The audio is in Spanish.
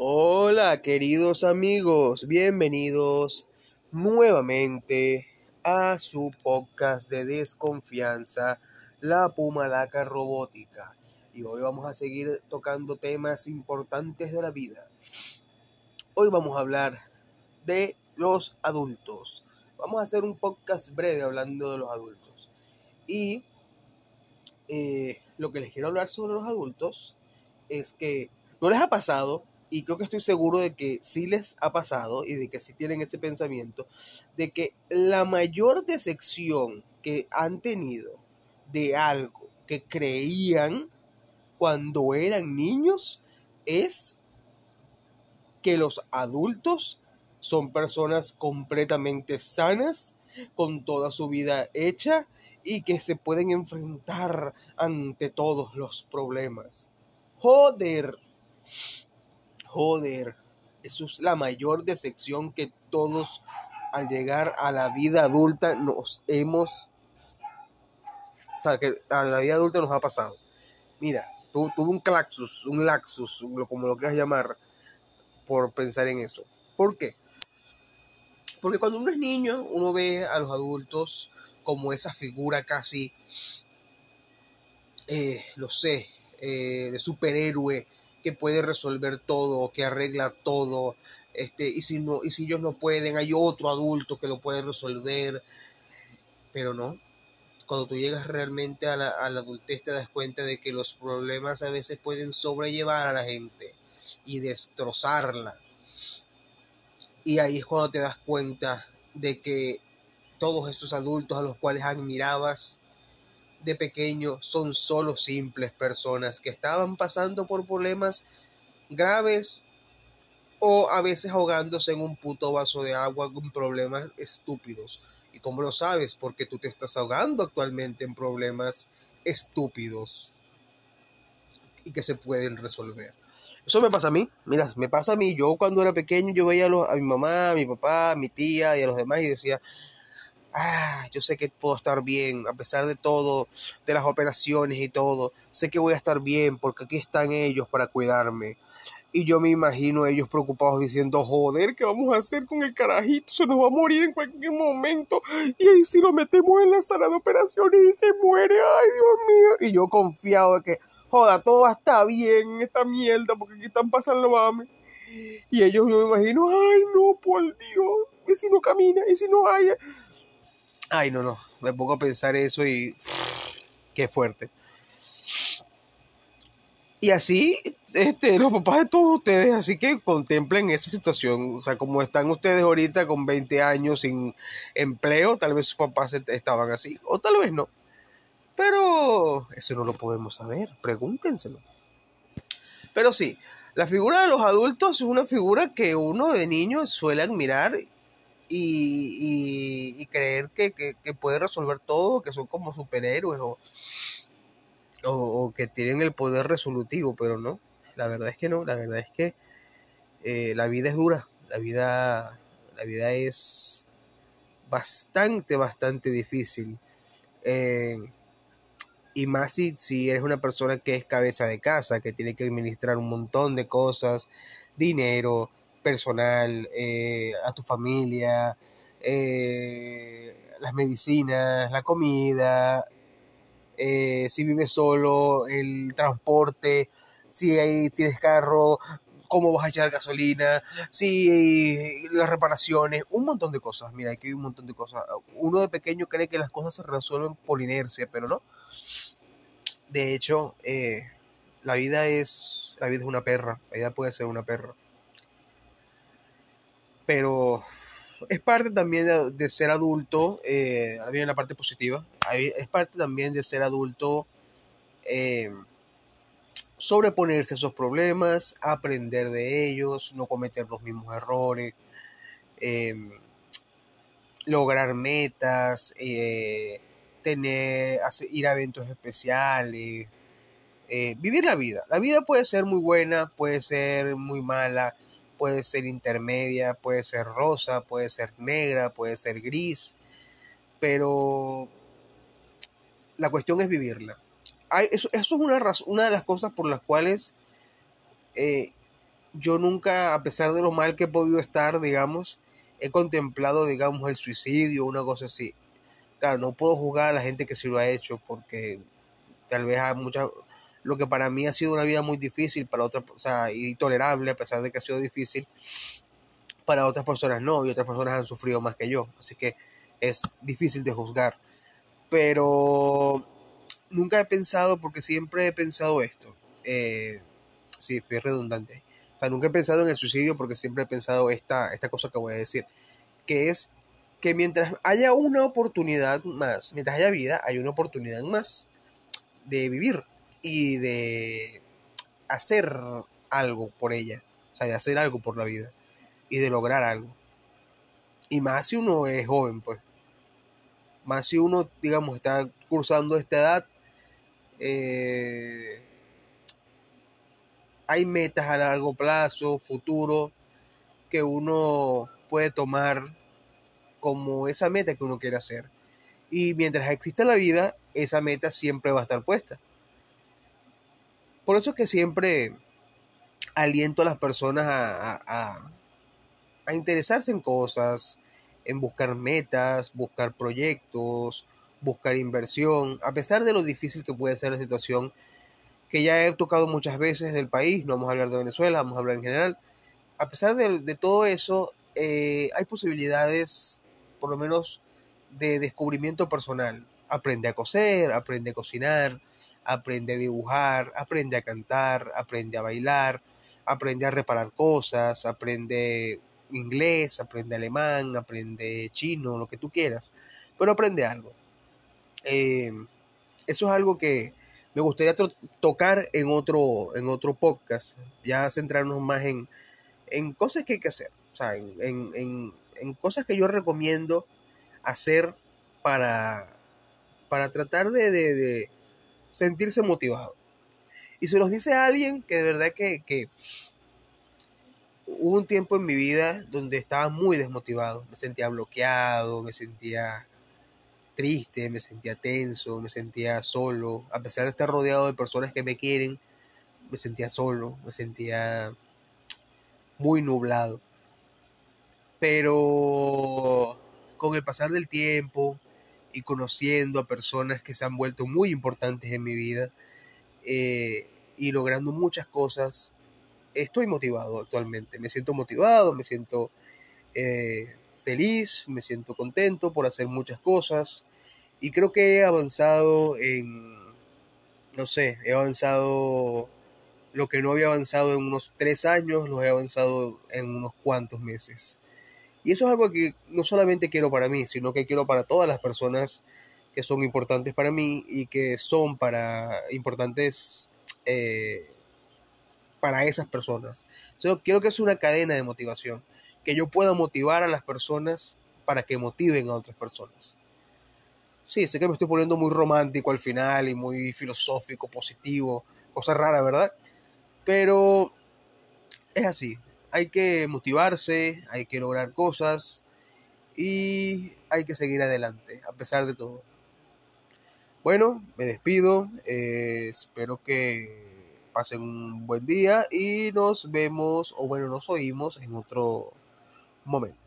Hola queridos amigos, bienvenidos nuevamente a su podcast de desconfianza, la Pumalaca Robótica. Y hoy vamos a seguir tocando temas importantes de la vida. Hoy vamos a hablar de los adultos. Vamos a hacer un podcast breve hablando de los adultos. Y eh, lo que les quiero hablar sobre los adultos es que no les ha pasado, y creo que estoy seguro de que sí les ha pasado y de que sí tienen ese pensamiento, de que la mayor decepción que han tenido de algo que creían cuando eran niños es que los adultos son personas completamente sanas, con toda su vida hecha y que se pueden enfrentar ante todos los problemas. Joder, joder, eso es la mayor decepción que todos al llegar a la vida adulta nos hemos, o sea, que a la vida adulta nos ha pasado. Mira, tuve un claxus, un laxus, como lo quieras llamar, por pensar en eso. ¿Por qué? Porque cuando uno es niño, uno ve a los adultos como esa figura casi, eh, lo sé, eh, de superhéroe que puede resolver todo, que arregla todo, este, y si no, y si ellos no pueden, hay otro adulto que lo puede resolver, pero no. Cuando tú llegas realmente a la, a la adultez te das cuenta de que los problemas a veces pueden sobrellevar a la gente y destrozarla. Y ahí es cuando te das cuenta de que todos esos adultos a los cuales admirabas de pequeño son solo simples personas que estaban pasando por problemas graves o a veces ahogándose en un puto vaso de agua con problemas estúpidos. ¿Y cómo lo sabes? Porque tú te estás ahogando actualmente en problemas estúpidos y que se pueden resolver. Eso me pasa a mí, mira, me pasa a mí. Yo cuando era pequeño yo veía a, a mi mamá, a mi papá, a mi tía y a los demás y decía, ah, yo sé que puedo estar bien, a pesar de todo, de las operaciones y todo, sé que voy a estar bien porque aquí están ellos para cuidarme. Y yo me imagino ellos preocupados diciendo, joder, ¿qué vamos a hacer con el carajito? Se nos va a morir en cualquier momento. Y ahí si lo metemos en la sala de operaciones y se muere, ay Dios mío. Y yo confiado de que, joda, todo está bien en esta mierda porque aquí están pasando mami. Y ellos yo me imagino, ay no, por Dios, y si no camina, y si no hay... Ay, no, no, me pongo a pensar eso y qué fuerte. Y así, este, los papás de todos ustedes, así que contemplen esa situación. O sea, como están ustedes ahorita con 20 años sin empleo, tal vez sus papás estaban así, o tal vez no. Pero eso no lo podemos saber, pregúntenselo. Pero sí, la figura de los adultos es una figura que uno de niño suele admirar y, creer que, puede resolver todo, que son como superhéroes o, o, que tienen el poder resolutivo, pero no, la verdad es que no, la verdad es que eh, la vida es dura, la vida, la vida es bastante, bastante difícil. Eh, y más si, si eres una persona que es cabeza de casa, que tiene que administrar un montón de cosas, dinero, personal, eh, a tu familia, eh, las medicinas, la comida, eh, si vives solo, el transporte, si ahí tienes carro, cómo vas a echar gasolina, si las reparaciones, un montón de cosas. Mira, aquí hay un montón de cosas. Uno de pequeño cree que las cosas se resuelven por inercia, pero no. De hecho, la vida es la vida es una perra. La vida puede ser una perra pero es parte también de, ser adulto, eh, ahora viene la parte positiva, es parte también de ser adulto eh, sobreponerse a esos problemas, aprender de ellos, no cometer los mismos errores, eh, lograr metas, tener, ir a eventos especiales, vivir la vida. La vida puede ser muy buena, puede ser muy mala, puede ser intermedia, puede ser rosa, puede ser negra, puede ser gris, pero la cuestión es vivirla. eso, es una, una de las cosas por las cuales eh, yo nunca, a pesar de lo mal que he podido estar, digamos, he contemplado, digamos, el suicidio, una cosa así. Claro, no puedo juzgar a la gente que sí lo ha hecho porque tal vez hay muchas lo que para mí ha sido una vida muy difícil para otras, o sea, y tolerable a pesar de que ha sido difícil, para otras personas no, y otras personas han sufrido más que yo, así que es difícil de juzgar. Pero nunca he pensado, porque siempre he pensado esto, eh, sí, fui redundante, o sea, nunca he pensado en el suicidio porque siempre he pensado esta, esta cosa que voy a decir, que es que mientras haya una oportunidad más, mientras haya vida, hay una oportunidad más de vivir y de hacer algo por ella, o sea, de hacer algo por la vida y de lograr algo. Y más si uno es joven, pues. Más si uno, digamos, está cursando esta edad, eh, hay metas a largo plazo, futuro, que uno puede tomar como esa meta que uno quiere hacer. Y mientras exista la vida, esa meta siempre va a estar puesta. Por eso es que siempre aliento a las personas a, interesarse en cosas, en buscar metas, buscar proyectos, buscar inversión, a pesar de lo difícil que puede ser la situación que ya he tocado muchas veces del país, no vamos a hablar de Venezuela, vamos a hablar en general. A pesar de, todo eso, eh, hay posibilidades, por lo menos, de descubrimiento personal. Aprende a coser, aprende a cocinar, aprende a dibujar, aprende a cantar, aprende a bailar, aprende a reparar cosas, aprende inglés, aprende alemán, aprende chino, lo que tú quieras, pero aprende algo. Eh, eso es algo que, me gustaría tocar en otro, en otro podcast, ya centrarnos más en, en cosas que hay que hacer, o sea, en, en, en cosas que yo recomiendo hacer para, para tratar de, de, sentirse motivado. Y se los dice a alguien que de verdad que, que hubo un tiempo en mi vida donde estaba muy desmotivado, me sentía bloqueado, me sentía triste, me sentía tenso, me sentía solo, a pesar de estar rodeado de personas que me quieren, me sentía solo, me sentía muy nublado. Pero con el pasar del tiempo y conociendo a personas que se han vuelto muy importantes en mi vida eh, y logrando muchas cosas, estoy motivado actualmente. Me siento motivado, me siento eh, feliz, me siento contento por hacer muchas cosas y creo que he avanzado en, no sé, he avanzado lo que no había avanzado en unos tres años, lo he avanzado en unos cuantos meses. Y eso es algo que no solamente quiero para mí, sino que quiero para todas las personas que son importantes para mí y que son para importantes eh, para esas personas. Yo quiero que es una cadena de motivación, que yo pueda motivar a las personas para que motiven a otras personas. Sí, sé que me estoy poniendo muy romántico al final y muy filosófico, positivo, cosa rara, ¿verdad? Pero es así, hay que motivarse, hay que lograr cosas y hay que seguir adelante, a pesar de todo. Bueno, me despido, eh, espero que pasen un buen día y nos vemos, o bueno, nos oímos en otro momento.